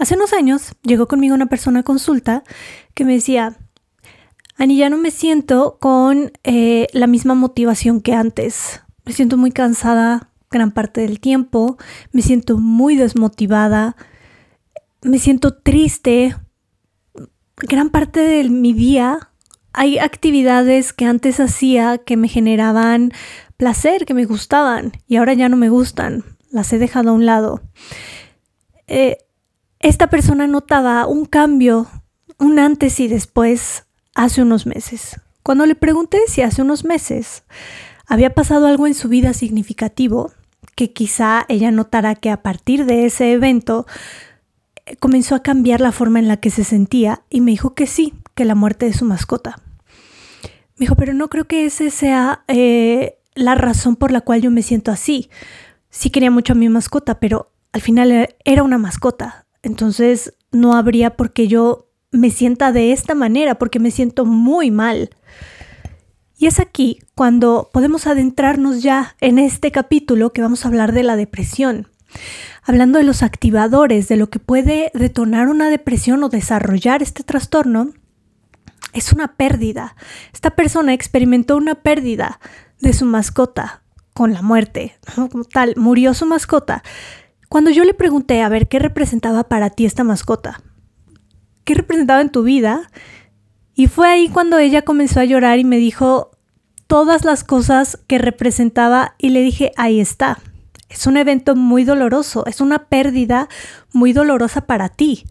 Hace unos años llegó conmigo una persona a consulta que me decía, Ani, ya no me siento con eh, la misma motivación que antes. Me siento muy cansada gran parte del tiempo, me siento muy desmotivada, me siento triste. Gran parte de mi día hay actividades que antes hacía que me generaban placer, que me gustaban y ahora ya no me gustan. Las he dejado a un lado. Eh, esta persona notaba un cambio, un antes y después, hace unos meses. Cuando le pregunté si hace unos meses había pasado algo en su vida significativo, que quizá ella notara que a partir de ese evento eh, comenzó a cambiar la forma en la que se sentía y me dijo que sí, que la muerte de su mascota. Me dijo, pero no creo que ese sea eh, la razón por la cual yo me siento así. Sí quería mucho a mi mascota, pero al final era una mascota. Entonces no habría por qué yo me sienta de esta manera, porque me siento muy mal. Y es aquí cuando podemos adentrarnos ya en este capítulo que vamos a hablar de la depresión. Hablando de los activadores, de lo que puede detonar una depresión o desarrollar este trastorno, es una pérdida. Esta persona experimentó una pérdida de su mascota con la muerte, como tal, murió su mascota. Cuando yo le pregunté a ver qué representaba para ti esta mascota, qué representaba en tu vida, y fue ahí cuando ella comenzó a llorar y me dijo todas las cosas que representaba y le dije, ahí está. Es un evento muy doloroso, es una pérdida muy dolorosa para ti.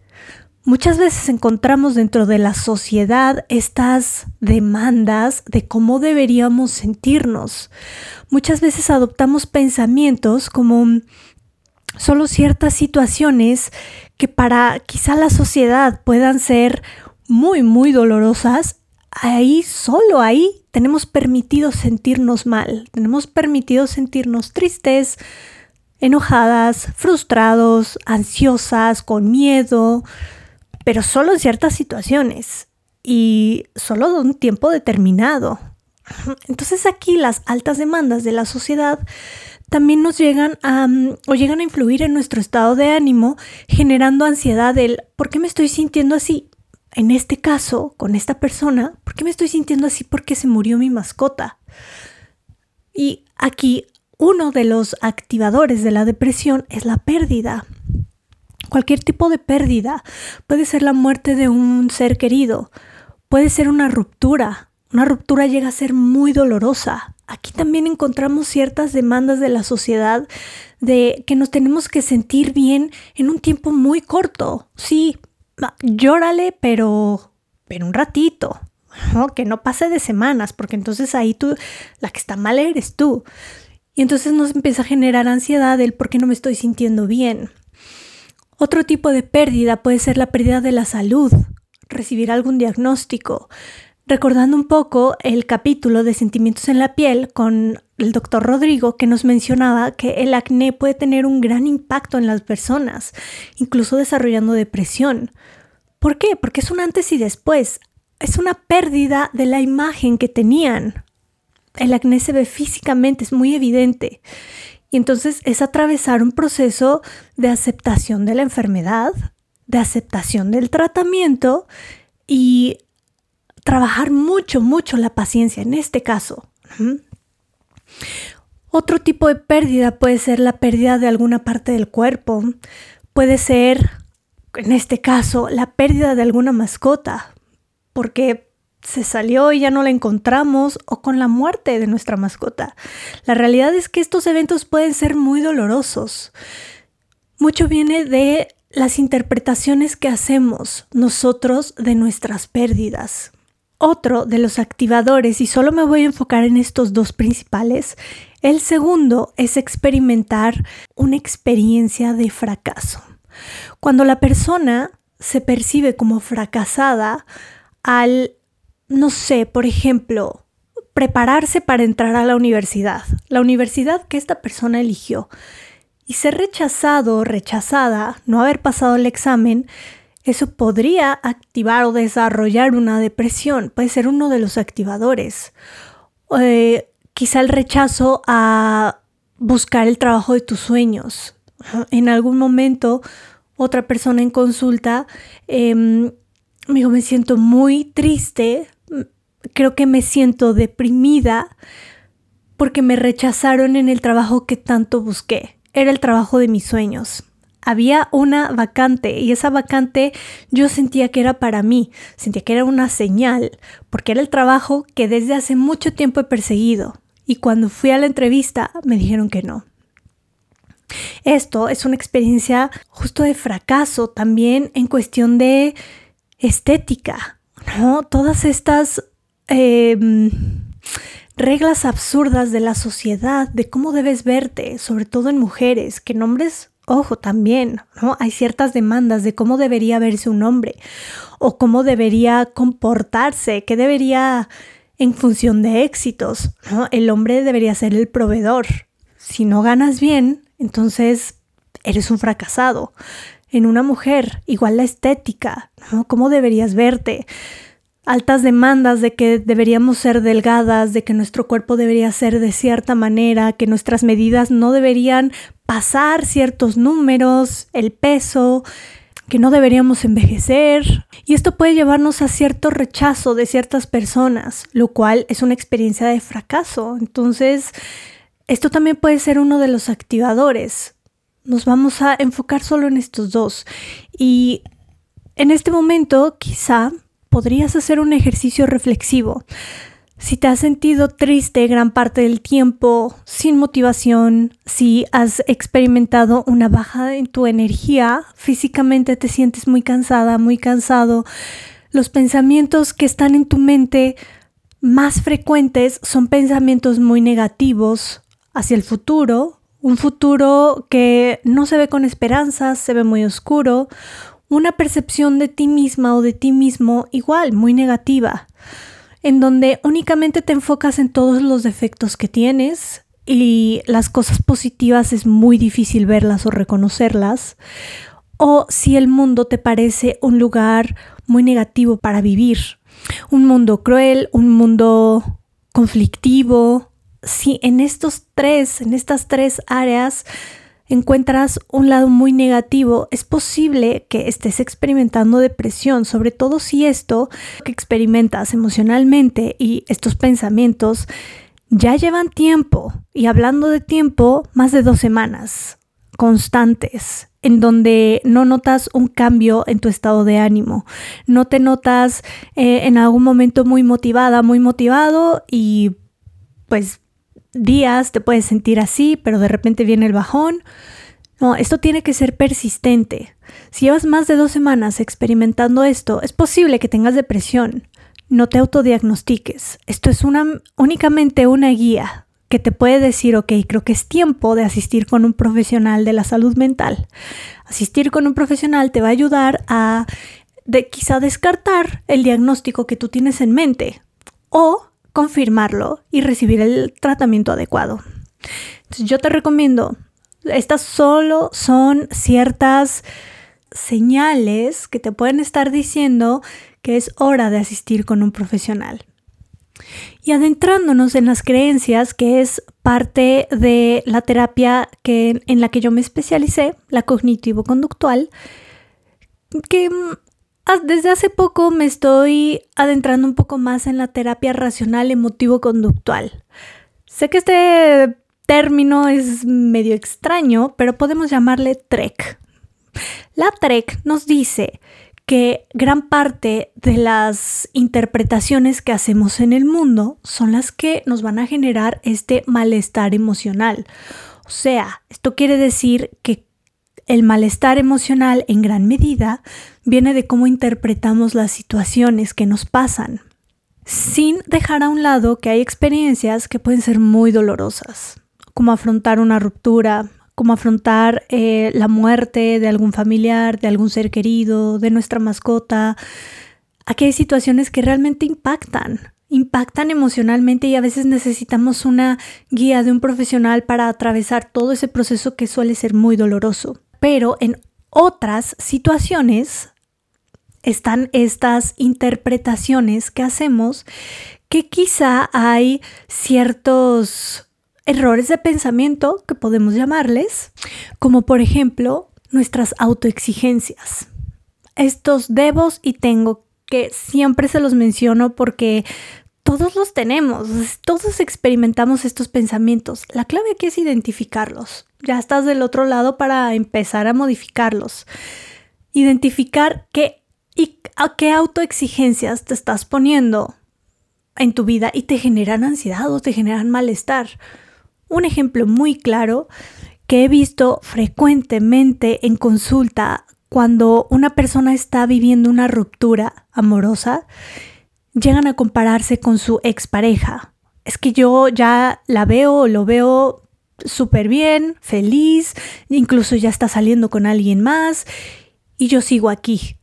Muchas veces encontramos dentro de la sociedad estas demandas de cómo deberíamos sentirnos. Muchas veces adoptamos pensamientos como solo ciertas situaciones que para quizá la sociedad puedan ser muy, muy dolorosas, ahí, solo ahí, tenemos permitido sentirnos mal, tenemos permitido sentirnos tristes, enojadas, frustrados, ansiosas, con miedo, pero solo en ciertas situaciones y solo de un tiempo determinado. Entonces aquí las altas demandas de la sociedad también nos llegan a mm, o llegan a influir en nuestro estado de ánimo, generando ansiedad del ¿por qué me estoy sintiendo así? En este caso, con esta persona, ¿por qué me estoy sintiendo así? Porque se murió mi mascota. Y aquí uno de los activadores de la depresión es la pérdida. Cualquier tipo de pérdida puede ser la muerte de un ser querido, puede ser una ruptura, una ruptura llega a ser muy dolorosa. Aquí también encontramos ciertas demandas de la sociedad de que nos tenemos que sentir bien en un tiempo muy corto. Sí, llórale, pero, pero un ratito. Que no pase de semanas, porque entonces ahí tú, la que está mal eres tú. Y entonces nos empieza a generar ansiedad el por qué no me estoy sintiendo bien. Otro tipo de pérdida puede ser la pérdida de la salud, recibir algún diagnóstico, recordando un poco el capítulo de sentimientos en la piel con el doctor Rodrigo que nos mencionaba que el acné puede tener un gran impacto en las personas, incluso desarrollando depresión. ¿Por qué? Porque es un antes y después. Es una pérdida de la imagen que tenían. El acné se ve físicamente, es muy evidente. Y entonces es atravesar un proceso de aceptación de la enfermedad, de aceptación del tratamiento y trabajar mucho, mucho la paciencia en este caso. Otro tipo de pérdida puede ser la pérdida de alguna parte del cuerpo, puede ser, en este caso, la pérdida de alguna mascota, porque se salió y ya no la encontramos o con la muerte de nuestra mascota. La realidad es que estos eventos pueden ser muy dolorosos. Mucho viene de las interpretaciones que hacemos nosotros de nuestras pérdidas. Otro de los activadores, y solo me voy a enfocar en estos dos principales, el segundo es experimentar una experiencia de fracaso. Cuando la persona se percibe como fracasada al, no sé, por ejemplo, prepararse para entrar a la universidad, la universidad que esta persona eligió, y ser rechazado o rechazada, no haber pasado el examen, eso podría activar o desarrollar una depresión, puede ser uno de los activadores. Eh, quizá el rechazo a buscar el trabajo de tus sueños. En algún momento otra persona en consulta em, me dijo, me siento muy triste, creo que me siento deprimida porque me rechazaron en el trabajo que tanto busqué. Era el trabajo de mis sueños. Había una vacante y esa vacante yo sentía que era para mí, sentía que era una señal, porque era el trabajo que desde hace mucho tiempo he perseguido. Y cuando fui a la entrevista me dijeron que no. Esto es una experiencia justo de fracaso también en cuestión de estética, ¿no? Todas estas em, reglas absurdas de la sociedad, de cómo debes verte, sobre todo en mujeres, que nombres, ojo, también, ¿no? Hay ciertas demandas de cómo debería verse un hombre o cómo debería comportarse, qué debería en función de éxitos, ¿no? El hombre debería ser el proveedor. Si no ganas bien, entonces eres un fracasado en una mujer, igual la estética, ¿no? ¿Cómo deberías verte? Altas demandas de que deberíamos ser delgadas, de que nuestro cuerpo debería ser de cierta manera, que nuestras medidas no deberían pasar ciertos números, el peso, que no deberíamos envejecer. Y esto puede llevarnos a cierto rechazo de ciertas personas, lo cual es una experiencia de fracaso. Entonces, esto también puede ser uno de los activadores nos vamos a enfocar solo en estos dos. Y en este momento quizá podrías hacer un ejercicio reflexivo. Si te has sentido triste gran parte del tiempo, sin motivación, si has experimentado una baja en tu energía, físicamente te sientes muy cansada, muy cansado, los pensamientos que están en tu mente más frecuentes son pensamientos muy negativos hacia el futuro, un futuro que no se ve con esperanzas, se ve muy oscuro, una percepción de ti misma o de ti mismo igual, muy negativa, en donde únicamente te enfocas en todos los defectos que tienes y las cosas positivas es muy difícil verlas o reconocerlas, o si el mundo te parece un lugar muy negativo para vivir, un mundo cruel, un mundo conflictivo, si en estos tres, en estas tres áreas encuentras un lado muy negativo, es posible que estés experimentando depresión, sobre todo si esto que experimentas emocionalmente y estos pensamientos ya llevan tiempo, y hablando de tiempo, más de dos semanas constantes, en donde no notas un cambio en tu estado de ánimo, no te notas eh, en algún momento muy motivada, muy motivado y pues días te puedes sentir así, pero de repente viene el bajón. No, esto tiene que ser persistente. Si llevas más de dos semanas experimentando esto, es posible que tengas depresión. No te autodiagnostiques. Esto es una, únicamente una guía que te puede decir, ok, creo que es tiempo de asistir con un profesional de la salud mental. Asistir con un profesional te va a ayudar a de, quizá descartar el diagnóstico que tú tienes en mente o confirmarlo y recibir el tratamiento adecuado. Yo te recomiendo, estas solo son ciertas señales que te pueden estar diciendo que es hora de asistir con un profesional. Y adentrándonos en las creencias, que es parte de la terapia que, en la que yo me especialicé, la cognitivo-conductual, que desde hace poco me estoy adentrando un poco más en la terapia racional emotivo-conductual. Sé que este término es medio extraño, pero podemos llamarle TREC. La TREC nos dice que gran parte de las interpretaciones que hacemos en el mundo son las que nos van a generar este malestar emocional. O sea, esto quiere decir que el malestar emocional en gran medida viene de cómo interpretamos las situaciones que nos pasan, sin dejar a un lado que hay experiencias que pueden ser muy dolorosas, como afrontar una ruptura, como afrontar eh, la muerte de algún familiar, de algún ser querido, de nuestra mascota. Aquí hay situaciones que realmente impactan, impactan emocionalmente y a veces necesitamos una guía de un profesional para atravesar todo ese proceso que suele ser muy doloroso pero en otras situaciones están estas interpretaciones que hacemos que quizá hay ciertos errores de pensamiento que podemos llamarles, como por ejemplo nuestras autoexigencias. Estos debos y tengo que siempre se los menciono porque todos los tenemos, todos experimentamos estos pensamientos. La clave aquí es identificarlos. Ya estás del otro lado para empezar a modificarlos. Identificar qué y a qué autoexigencias te estás poniendo en tu vida y te generan ansiedad o te generan malestar. Un ejemplo muy claro que he visto frecuentemente en consulta cuando una persona está viviendo una ruptura amorosa, llegan a compararse con su expareja. Es que yo ya la veo, lo veo súper bien, feliz, incluso ya está saliendo con alguien más y yo sigo aquí.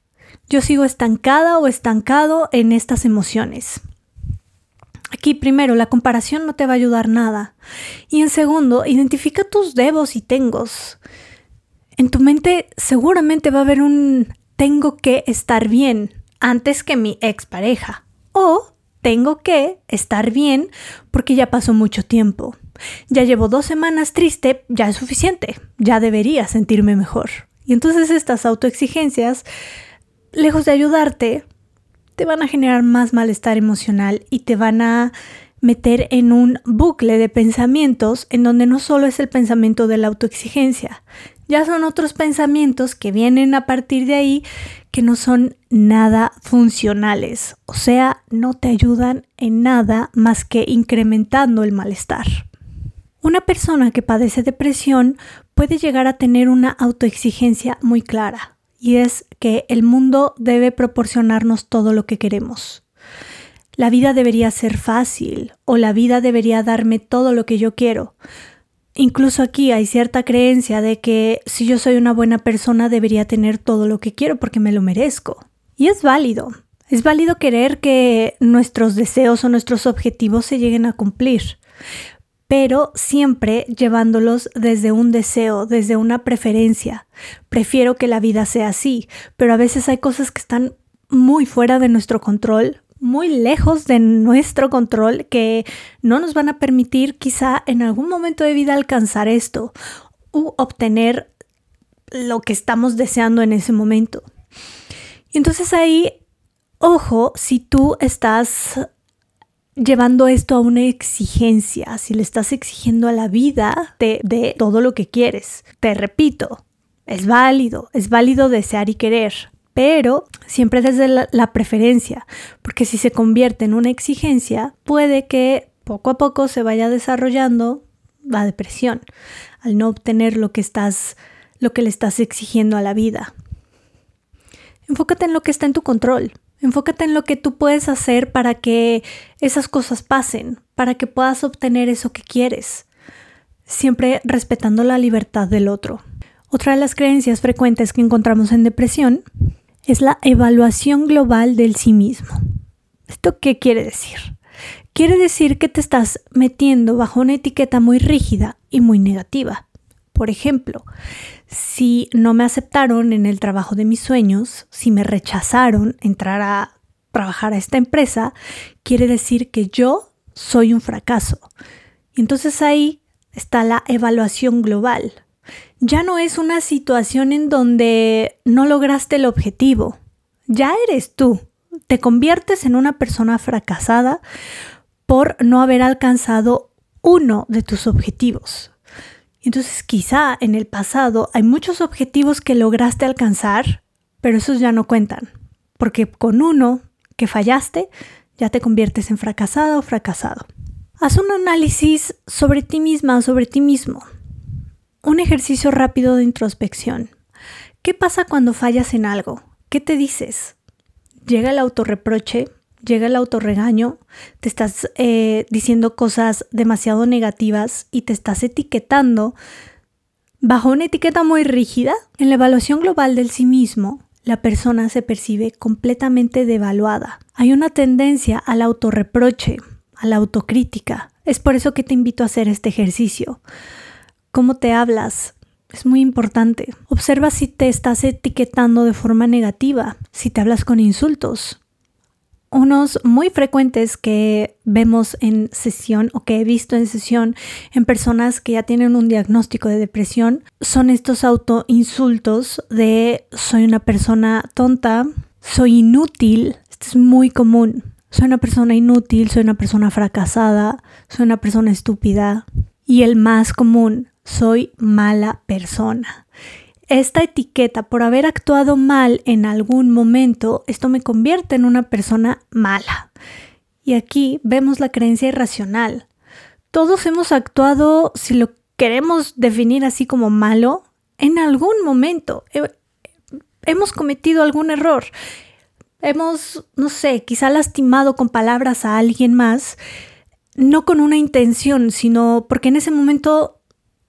Yo sigo estancada o estancado en estas emociones. Aquí primero, la comparación no te va a ayudar nada. Y en segundo, identifica tus debos y tengos. En tu mente seguramente va a haber un tengo que estar bien antes que mi expareja. O tengo que estar bien porque ya pasó mucho tiempo. Ya llevo dos semanas triste, ya es suficiente. Ya debería sentirme mejor. Y entonces estas autoexigencias, lejos de ayudarte, te van a generar más malestar emocional y te van a meter en un bucle de pensamientos en donde no solo es el pensamiento de la autoexigencia, ya son otros pensamientos que vienen a partir de ahí que no son nada funcionales, o sea, no te ayudan en nada más que incrementando el malestar. Una persona que padece depresión puede llegar a tener una autoexigencia muy clara, y es que el mundo debe proporcionarnos todo lo que queremos. La vida debería ser fácil o la vida debería darme todo lo que yo quiero. Incluso aquí hay cierta creencia de que si yo soy una buena persona debería tener todo lo que quiero porque me lo merezco. Y es válido. Es válido querer que nuestros deseos o nuestros objetivos se lleguen a cumplir pero siempre llevándolos desde un deseo, desde una preferencia. Prefiero que la vida sea así, pero a veces hay cosas que están muy fuera de nuestro control, muy lejos de nuestro control, que no nos van a permitir quizá en algún momento de vida alcanzar esto u obtener lo que estamos deseando en ese momento. Y entonces ahí, ojo, si tú estás llevando esto a una exigencia, si le estás exigiendo a la vida de, todo lo que quieres. Te repito, es válido, es válido desear y querer, pero siempre desde la, preferencia, porque si se convierte en una exigencia, puede que poco a poco se vaya desarrollando la depresión al no obtener lo que estás lo que le estás exigiendo a la vida. Enfócate en lo que está en tu control. Enfócate en lo que tú puedes hacer para que esas cosas pasen, para que puedas obtener eso que quieres, siempre respetando la libertad del otro. Otra de las creencias frecuentes que encontramos en depresión es la evaluación global del sí mismo. ¿Esto qué quiere decir? Quiere decir que te estás metiendo bajo una etiqueta muy rígida y muy negativa. Por ejemplo, si no me aceptaron en el trabajo de mis sueños, si me rechazaron entrar a trabajar a esta empresa, quiere decir que yo soy un fracaso. Y entonces ahí está la evaluación global. Ya no es una situación en donde no lograste el objetivo. Ya eres tú. Te conviertes en una persona fracasada por no haber alcanzado uno de tus objetivos. Entonces quizá en el pasado hay muchos objetivos que lograste alcanzar, pero esos ya no cuentan, porque con uno que fallaste ya te conviertes en fracasada o fracasado. Haz un análisis sobre ti misma sobre ti mismo. Un ejercicio rápido de introspección. ¿Qué pasa cuando fallas en algo? ¿Qué te dices? ¿Llega el autorreproche? llega el autorregaño, te estás eh, diciendo cosas demasiado negativas y te estás etiquetando bajo una etiqueta muy rígida, en la evaluación global del sí mismo, la persona se percibe completamente devaluada. Hay una tendencia al autorreproche, a la autocrítica. Es por eso que te invito a hacer este ejercicio. ¿Cómo te hablas? Es muy importante. Observa si te estás etiquetando de forma negativa, si te hablas con insultos, unos muy frecuentes que vemos en sesión o que he visto en sesión en personas que ya tienen un diagnóstico de depresión son estos autoinsultos de soy una persona tonta, soy inútil, esto es muy común. Soy una persona inútil, soy una persona fracasada, soy una persona estúpida. Y el más común, soy mala persona. Esta etiqueta por haber actuado mal en algún momento, esto me convierte en una persona mala. Y aquí vemos la creencia irracional. Todos hemos actuado, si lo queremos definir así como malo, en algún momento. Hemos cometido algún error. Hemos, no sé, quizá lastimado con palabras a alguien más, no con una intención, sino porque en ese momento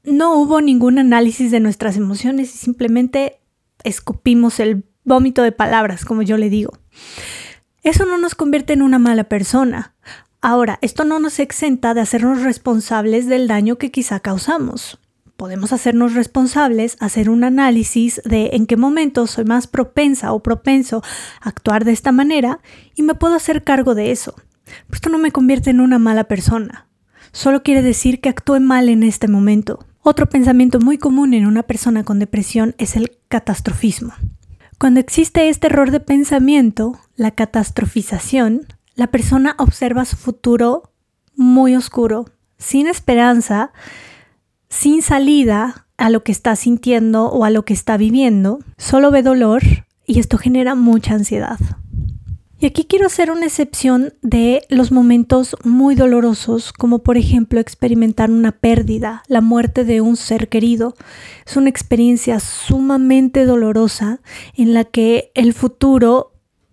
no hubo ningún análisis de nuestras emociones y simplemente escupimos el vómito de palabras, como yo le digo. Eso no nos convierte en una mala persona. Ahora, esto no nos exenta de hacernos responsables del daño que quizá causamos. Podemos hacernos responsables, hacer un análisis de en qué momento soy más propensa o propenso a actuar de esta manera y me puedo hacer cargo de eso. Esto no me convierte en una mala persona. Solo quiere decir que actúe mal en este momento. Otro pensamiento muy común en una persona con depresión es el catastrofismo. Cuando existe este error de pensamiento, la catastrofización, la persona observa su futuro muy oscuro, sin esperanza, sin salida a lo que está sintiendo o a lo que está viviendo, solo ve dolor y esto genera mucha ansiedad. Y aquí quiero hacer una excepción de los momentos muy dolorosos, como por ejemplo experimentar una pérdida, la muerte de un ser querido. Es una experiencia sumamente dolorosa en la que el futuro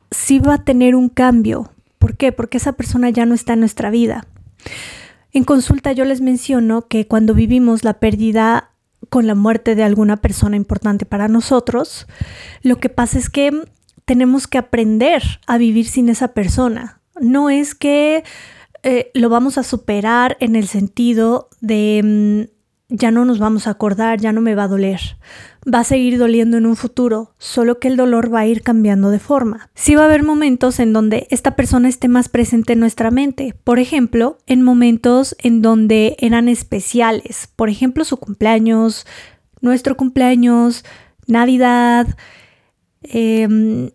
sí va a tener un cambio. ¿Por qué? Porque esa persona ya no está en nuestra vida. En consulta yo les menciono que cuando vivimos la pérdida con la muerte de alguna persona importante para nosotros, lo que pasa es que tenemos que aprender a vivir sin esa persona. No es que eh, lo vamos a superar en el sentido de mm, ya no nos vamos a acordar, ya no me va a doler. Va a seguir doliendo en un futuro, solo que el dolor va a ir cambiando de forma. Sí va a haber momentos en donde esta persona esté más presente en nuestra mente. Por ejemplo, en momentos en donde eran especiales. Por ejemplo, su cumpleaños, nuestro cumpleaños, Navidad, Em,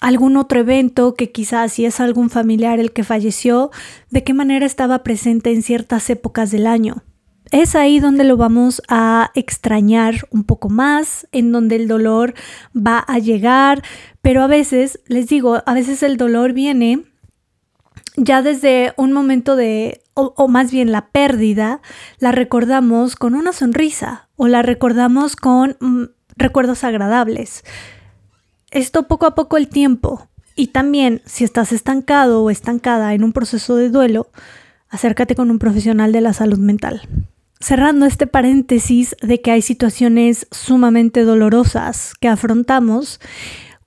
algún otro evento que quizás si es algún familiar el que falleció, de qué manera estaba presente en ciertas épocas del año. Es ahí donde lo vamos a extrañar un poco más, en donde el dolor va a llegar, pero a veces, les digo, a veces el dolor viene ya desde un momento de, o, más bien la pérdida, la recordamos con una sonrisa o la recordamos con mm, recuerdos agradables esto poco a poco el tiempo. Y también, si estás estancado o estancada en un proceso de duelo, acércate con un profesional de la salud mental. Cerrando este paréntesis de que hay situaciones sumamente dolorosas que afrontamos,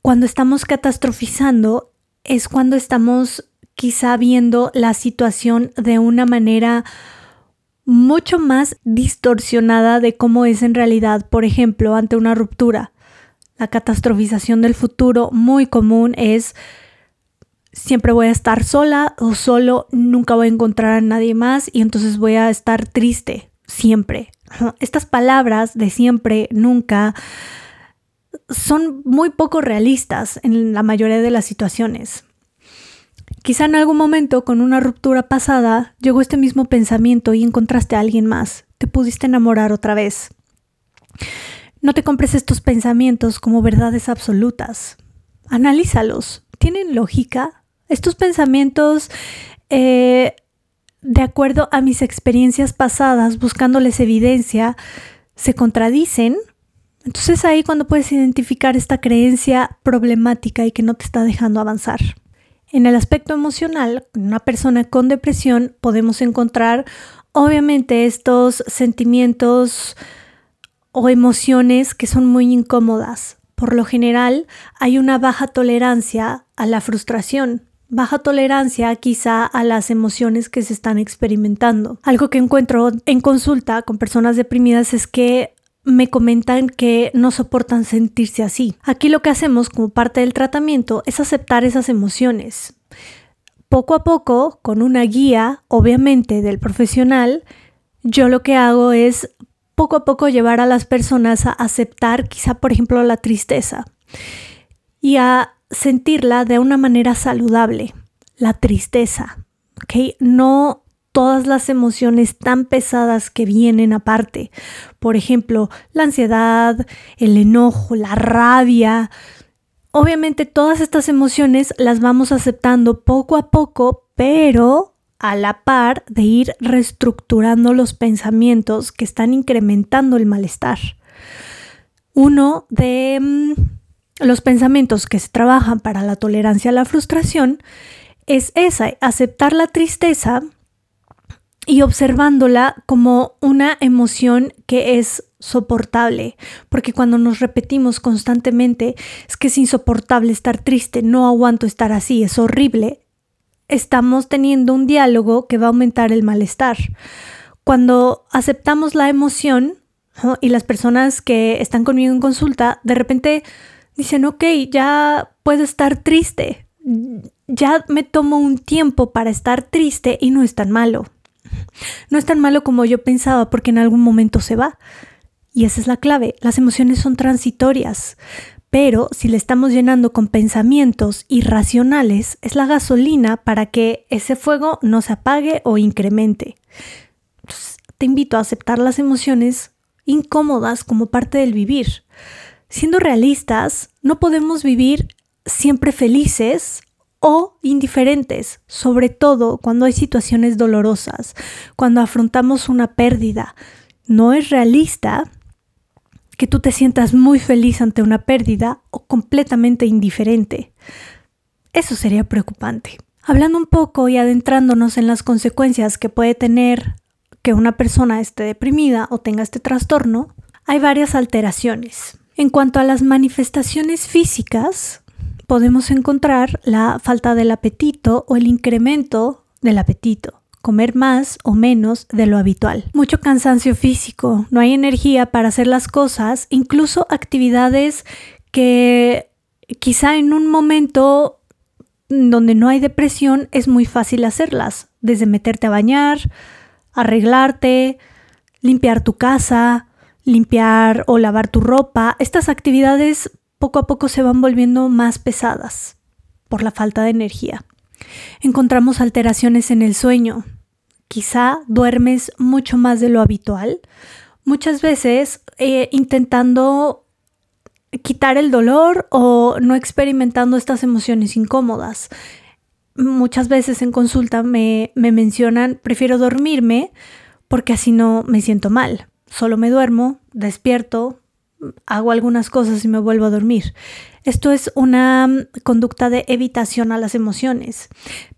cuando estamos catastrofizando es cuando estamos quizá viendo la situación de una manera mucho más distorsionada de cómo es en realidad, por ejemplo, ante una ruptura. La catastrofización del futuro muy común es siempre voy a estar sola o solo, nunca voy a encontrar a nadie más y entonces voy a estar triste siempre. Estas palabras de siempre, nunca, son muy poco realistas en la mayoría de las situaciones. Quizá en algún momento con una ruptura pasada llegó este mismo pensamiento y encontraste a alguien más, te pudiste enamorar otra vez. No te compres estos pensamientos como verdades absolutas. Analízalos. ¿Tienen lógica? Estos pensamientos, eh, de acuerdo a mis experiencias pasadas, buscándoles evidencia, se contradicen. Entonces ahí cuando puedes identificar esta creencia problemática y que no te está dejando avanzar. En el aspecto emocional, en una persona con depresión podemos encontrar obviamente estos sentimientos o emociones que son muy incómodas. Por lo general hay una baja tolerancia a la frustración, baja tolerancia quizá a las emociones que se están experimentando. Algo que encuentro en consulta con personas deprimidas es que me comentan que no soportan sentirse así. Aquí lo que hacemos como parte del tratamiento es aceptar esas emociones. poco a poco, con una guía, obviamente, del profesional, yo lo que hago es poco a poco llevar a las personas a aceptar quizá, por ejemplo, la tristeza y a sentirla de una manera saludable, la tristeza, ¿ok? No todas las emociones tan pesadas que vienen aparte. Por ejemplo, la ansiedad, el enojo, la rabia. Obviamente todas estas emociones las vamos aceptando poco a poco, pero a la par de ir reestructurando los pensamientos que están incrementando el malestar. Uno de mm, los pensamientos que se trabajan para la tolerancia a la frustración es esa, aceptar la tristeza y observándola como una emoción que es soportable, porque cuando nos repetimos constantemente es que es insoportable estar triste, no aguanto estar así, es horrible, estamos teniendo un diálogo que va a aumentar el malestar. Cuando aceptamos la emoción y las personas que están conmigo en consulta de repente dicen, ok, ya puedo estar triste, ya me tomo un tiempo para estar triste y no es tan malo. No es tan malo como yo pensaba porque en algún momento se va. Y esa es la clave. Las emociones son transitorias. Pero si le estamos llenando con pensamientos irracionales, es la gasolina para que ese fuego no se apague o incremente. te invito a aceptar las emociones incómodas como parte del vivir. Siendo realistas, no podemos vivir siempre felices o indiferentes, sobre todo cuando hay situaciones dolorosas, cuando afrontamos una pérdida. No es realista que tú te sientas muy feliz ante una pérdida o completamente indiferente. Eso sería preocupante. Hablando un poco y adentrándonos en las consecuencias que puede tener que una persona esté deprimida o tenga este trastorno, hay varias alteraciones. En cuanto a las manifestaciones físicas, podemos encontrar la falta del apetito o el incremento del apetito comer más o menos de lo habitual. Mucho cansancio físico, no hay energía para hacer las cosas, incluso actividades que quizá en un momento donde no hay depresión es muy fácil hacerlas, desde meterte a bañar, arreglarte, limpiar tu casa, limpiar o lavar tu ropa. Estas actividades poco a poco se van volviendo más pesadas por la falta de energía. Encontramos alteraciones en el sueño. Quizá duermes mucho más de lo habitual, muchas veces eh, intentando quitar el dolor o no experimentando estas emociones incómodas. Muchas veces en consulta me, me mencionan, prefiero dormirme porque así no me siento mal. Solo me duermo, despierto, hago algunas cosas y me vuelvo a dormir. Esto es una mm, conducta de evitación a las emociones,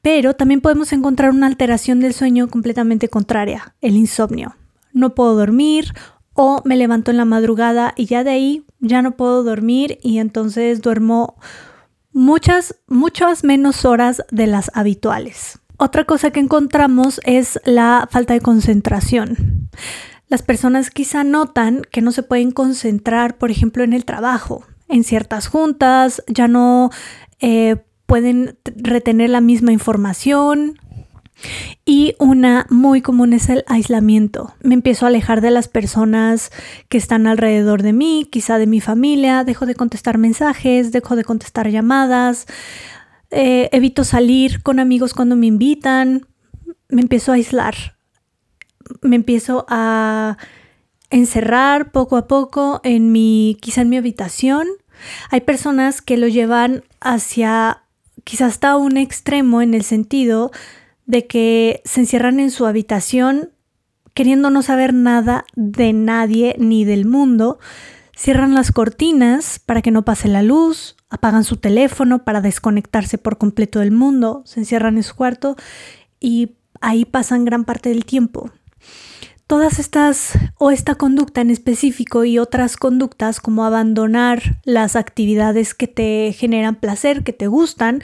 pero también podemos encontrar una alteración del sueño completamente contraria, el insomnio. No puedo dormir o me levanto en la madrugada y ya de ahí ya no puedo dormir y entonces duermo muchas, muchas menos horas de las habituales. Otra cosa que encontramos es la falta de concentración. Las personas quizá notan que no se pueden concentrar, por ejemplo, en el trabajo, en ciertas juntas, ya no eh, pueden retener la misma información. Y una muy común es el aislamiento. Me empiezo a alejar de las personas que están alrededor de mí, quizá de mi familia, dejo de contestar mensajes, dejo de contestar llamadas, eh, evito salir con amigos cuando me invitan, me empiezo a aislar me empiezo a encerrar poco a poco en mi, quizá en mi habitación. Hay personas que lo llevan hacia quizá hasta un extremo en el sentido de que se encierran en su habitación queriendo no saber nada de nadie ni del mundo. Cierran las cortinas para que no pase la luz, apagan su teléfono para desconectarse por completo del mundo, se encierran en su cuarto y ahí pasan gran parte del tiempo todas estas o esta conducta en específico y otras conductas como abandonar las actividades que te generan placer, que te gustan,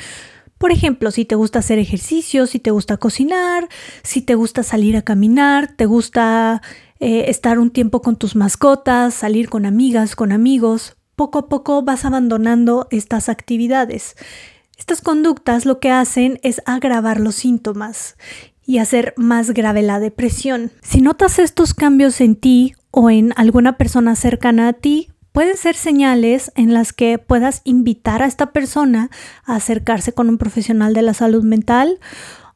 por ejemplo, si te gusta hacer ejercicio, si te gusta cocinar, si te gusta salir a caminar, te gusta eh, estar un tiempo con tus mascotas, salir con amigas, con amigos, poco a poco vas abandonando estas actividades. Estas conductas lo que hacen es agravar los síntomas y hacer más grave la depresión. Si notas estos cambios en ti o en alguna persona cercana a ti, pueden ser señales en las que puedas invitar a esta persona a acercarse con un profesional de la salud mental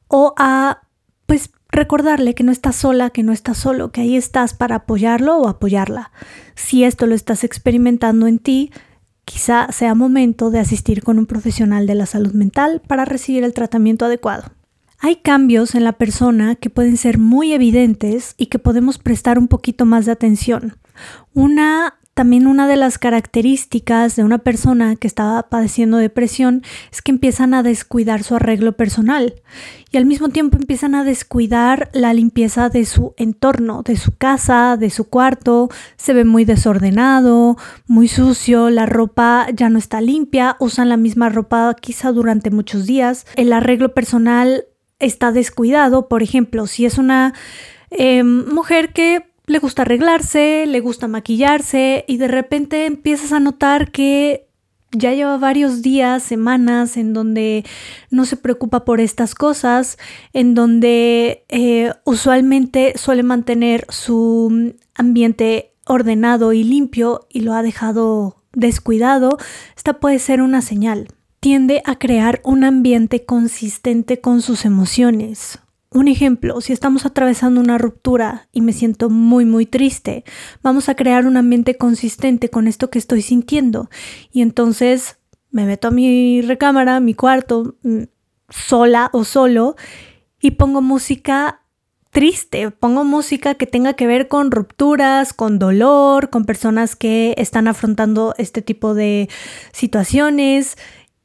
o a pues recordarle que no estás sola, que no estás solo, que ahí estás para apoyarlo o apoyarla. Si esto lo estás experimentando en ti, quizá sea momento de asistir con un profesional de la salud mental para recibir el tratamiento adecuado. Hay cambios en la persona que pueden ser muy evidentes y que podemos prestar un poquito más de atención. Una también una de las características de una persona que está padeciendo depresión es que empiezan a descuidar su arreglo personal y al mismo tiempo empiezan a descuidar la limpieza de su entorno, de su casa, de su cuarto. Se ve muy desordenado, muy sucio, la ropa ya no está limpia, usan la misma ropa quizá durante muchos días. El arreglo personal está descuidado, por ejemplo, si es una em, mujer que le gusta arreglarse, le gusta maquillarse y de repente empiezas a notar que ya lleva varios días, semanas en donde no se preocupa por estas cosas, en donde eh, usualmente suele mantener su ambiente ordenado y limpio y lo ha dejado descuidado, esta puede ser una señal. Tiende a crear un ambiente consistente con sus emociones, un ejemplo, si estamos atravesando una ruptura y me siento muy muy triste, vamos a crear un ambiente consistente con esto que estoy sintiendo. Y entonces me meto a mi recámara, mi cuarto, mm, sola o solo y pongo música triste, pongo música que tenga que ver con rupturas, con dolor, con personas que están afrontando este tipo de situaciones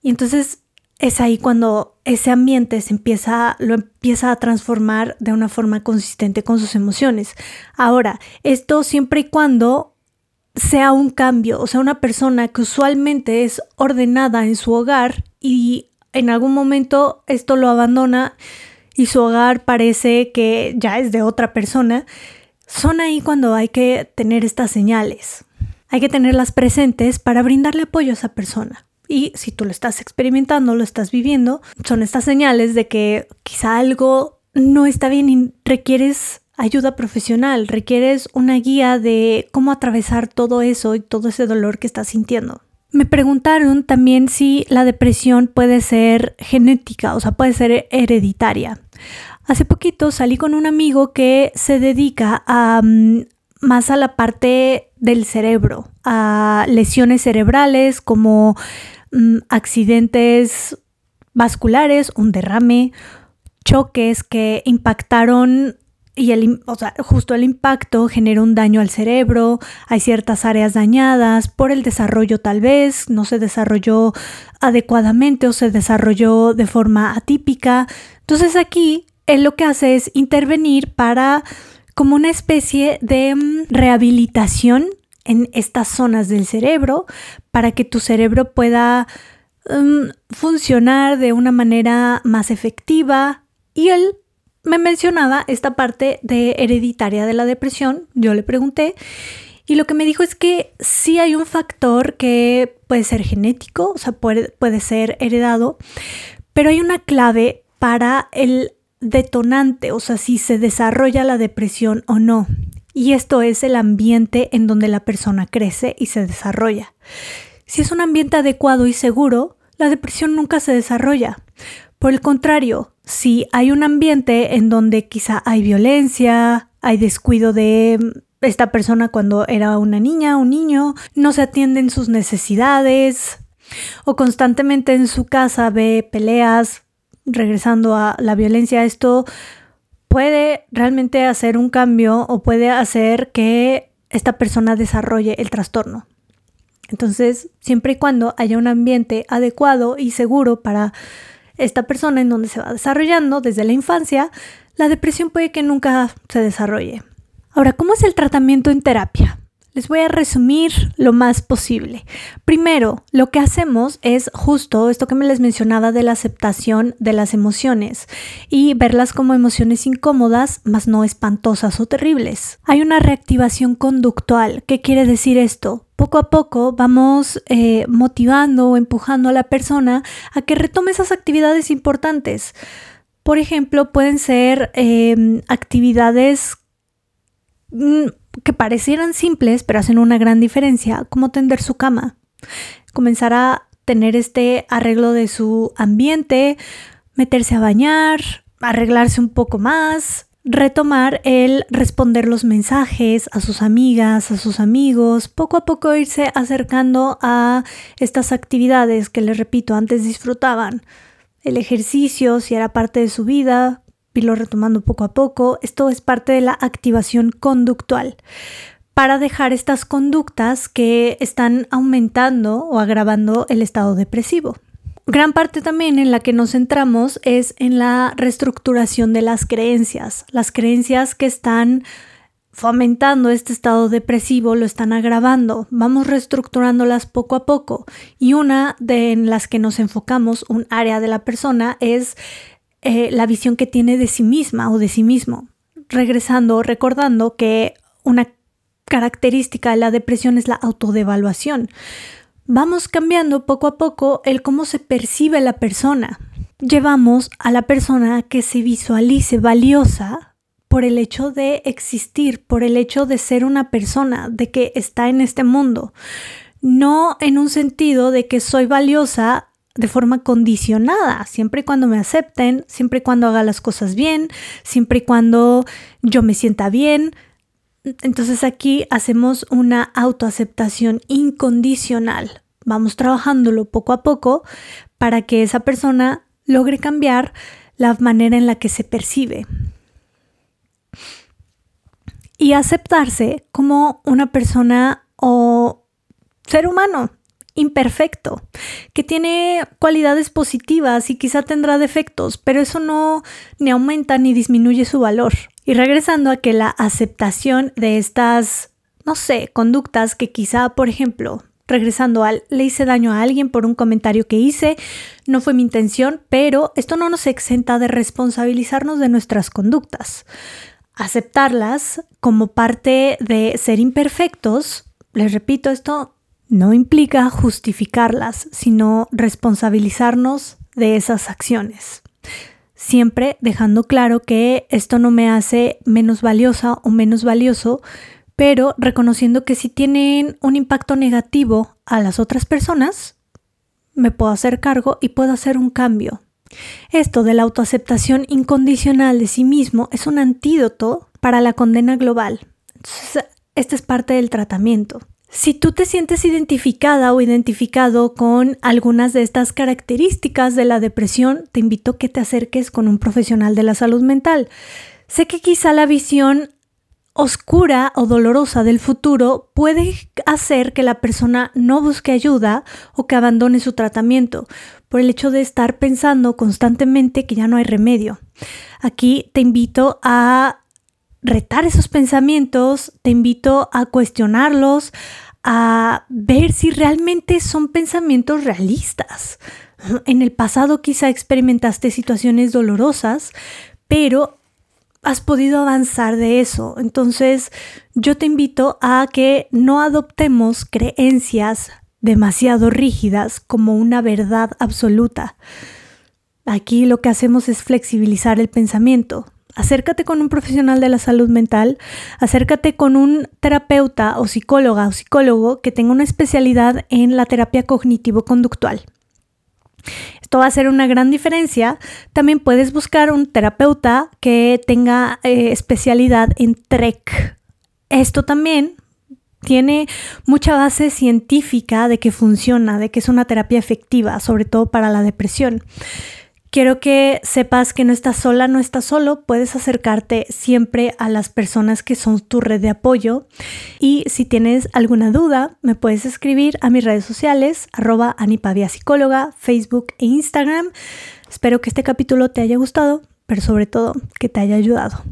y entonces es ahí cuando ese ambiente se empieza, lo empieza a transformar de una forma consistente con sus emociones. Ahora, esto siempre y cuando sea un cambio, o sea, una persona que usualmente es ordenada en su hogar y en algún momento esto lo abandona y su hogar parece que ya es de otra persona, son ahí cuando hay que tener estas señales. Hay que tenerlas presentes para brindarle apoyo a esa persona. Y si tú lo estás experimentando, lo estás viviendo, son estas señales de que quizá algo no está bien y requieres ayuda profesional, requieres una guía de cómo atravesar todo eso y todo ese dolor que estás sintiendo. Me preguntaron también si la depresión puede ser genética, o sea, puede ser hereditaria. Hace poquito salí con un amigo que se dedica a, mm, más a la parte del cerebro, a lesiones cerebrales como Mm, accidentes vasculares, un derrame, choques que impactaron y el, o sea, justo el impacto generó un daño al cerebro, hay ciertas áreas dañadas por el desarrollo tal vez, no se desarrolló adecuadamente o se desarrolló de forma atípica. Entonces aquí él lo que hace es intervenir para como una especie de mm, rehabilitación en estas zonas del cerebro para que tu cerebro pueda um, funcionar de una manera más efectiva. Y él me mencionaba esta parte de hereditaria de la depresión. Yo le pregunté y lo que me dijo es que sí hay un factor que puede ser genético, o sea, puede, puede ser heredado, pero hay una clave para el detonante, o sea, si se desarrolla la depresión o no y esto es el ambiente en donde la persona crece y se desarrolla. Si es un ambiente adecuado y seguro, la depresión nunca se desarrolla. Por el contrario, si hay un ambiente en donde quizá hay violencia, hay descuido de esta persona cuando era una niña, un niño, no se atienden sus necesidades o constantemente en su casa ve peleas, regresando a la violencia, esto puede realmente hacer un cambio o puede hacer que esta persona desarrolle el trastorno. Entonces, siempre y cuando haya un ambiente adecuado y seguro para esta persona en donde se va desarrollando desde la infancia, la depresión puede que nunca se desarrolle. Ahora, ¿cómo es el tratamiento en terapia? Les voy a resumir lo más posible. Primero, lo que hacemos es justo esto que me les mencionaba de la aceptación de las emociones y verlas como emociones incómodas, mas no espantosas o terribles. Hay una reactivación conductual. ¿Qué quiere decir esto? Poco a poco vamos eh, motivando o empujando a la persona a que retome esas actividades importantes. Por ejemplo, pueden ser em, actividades mm, que parecieran simples, pero hacen una gran diferencia, como tender su cama, comenzar a tener este arreglo de su ambiente, meterse a bañar, arreglarse un poco más, retomar el responder los mensajes a sus amigas, a sus amigos, poco a poco irse acercando a estas actividades que les repito antes disfrutaban. El ejercicio, si era parte de su vida, irlo retomando poco a poco. Esto es parte de la activación conductual para dejar estas conductas que están aumentando o agravando el estado depresivo. Gran parte también en la que nos centramos es en la reestructuración de las creencias. Las creencias que están fomentando este estado depresivo lo están agravando. Vamos reestructurándolas poco a poco. Y una de las que nos enfocamos, un área de la persona, es eh, la visión que tiene de sí misma o de sí mismo. Regresando, recordando que una característica de la depresión es la autodevaluación. Vamos cambiando poco a poco el cómo se percibe la persona. Llevamos a la persona que se visualice valiosa por el hecho de existir, por el hecho de ser una persona, de que está en este mundo. No en un sentido de que soy valiosa de forma condicionada, siempre y cuando me acepten, siempre y cuando haga las cosas bien, siempre y cuando yo me sienta bien. Entonces aquí hacemos una autoaceptación incondicional. Vamos trabajándolo poco a poco para que esa persona logre cambiar la manera en la que se percibe. Y aceptarse como una persona o ser humano, imperfecto, que tiene cualidades positivas y quizá tendrá defectos, pero eso no ni aumenta ni disminuye su valor. Y regresando a que la aceptación de estas, no sé, conductas que quizá, por ejemplo, regresando al le hice daño a alguien por un comentario que hice, no fue mi intención, pero esto no nos exenta de responsabilizarnos de nuestras conductas. Aceptarlas como parte de ser imperfectos, les repito, esto no implica justificarlas, sino responsabilizarnos de esas acciones. Siempre dejando claro que esto no me hace menos valiosa o menos valioso, pero reconociendo que si tienen un impacto negativo a las otras personas, me puedo hacer cargo y puedo hacer un cambio. Esto de la autoaceptación incondicional de sí mismo es un antídoto para la condena global. Este es parte del tratamiento. Si tú te sientes identificada o identificado con algunas de estas características de la depresión, te invito a que te acerques con un profesional de la salud mental. Sé que quizá la visión oscura o dolorosa del futuro puede hacer que la persona no busque ayuda o que abandone su tratamiento por el hecho de estar pensando constantemente que ya no hay remedio. Aquí te invito a retar esos pensamientos, te invito a cuestionarlos, a ver si realmente son pensamientos realistas. En el pasado quizá experimentaste situaciones dolorosas, pero has podido avanzar de eso. Entonces yo te invito a que no adoptemos creencias demasiado rígidas como una verdad absoluta. Aquí lo que hacemos es flexibilizar el pensamiento, acércate con un profesional de la salud mental, acércate con un terapeuta o psicóloga o psicólogo que tenga una especialidad en la terapia cognitivo-conductual. Esto va a hacer una gran diferencia. También puedes buscar un terapeuta que tenga eh, especialidad en TREC. Esto también tiene mucha base científica de que funciona, de que es una terapia efectiva, sobre todo para la depresión. Quiero que sepas que no estás sola, no estás solo, puedes acercarte siempre a las personas que son tu red de apoyo y si tienes alguna duda me puedes escribir a mis redes sociales arroba Anipavia Psicóloga, Facebook e Instagram. Espero que este capítulo te haya gustado, pero sobre todo que te haya ayudado.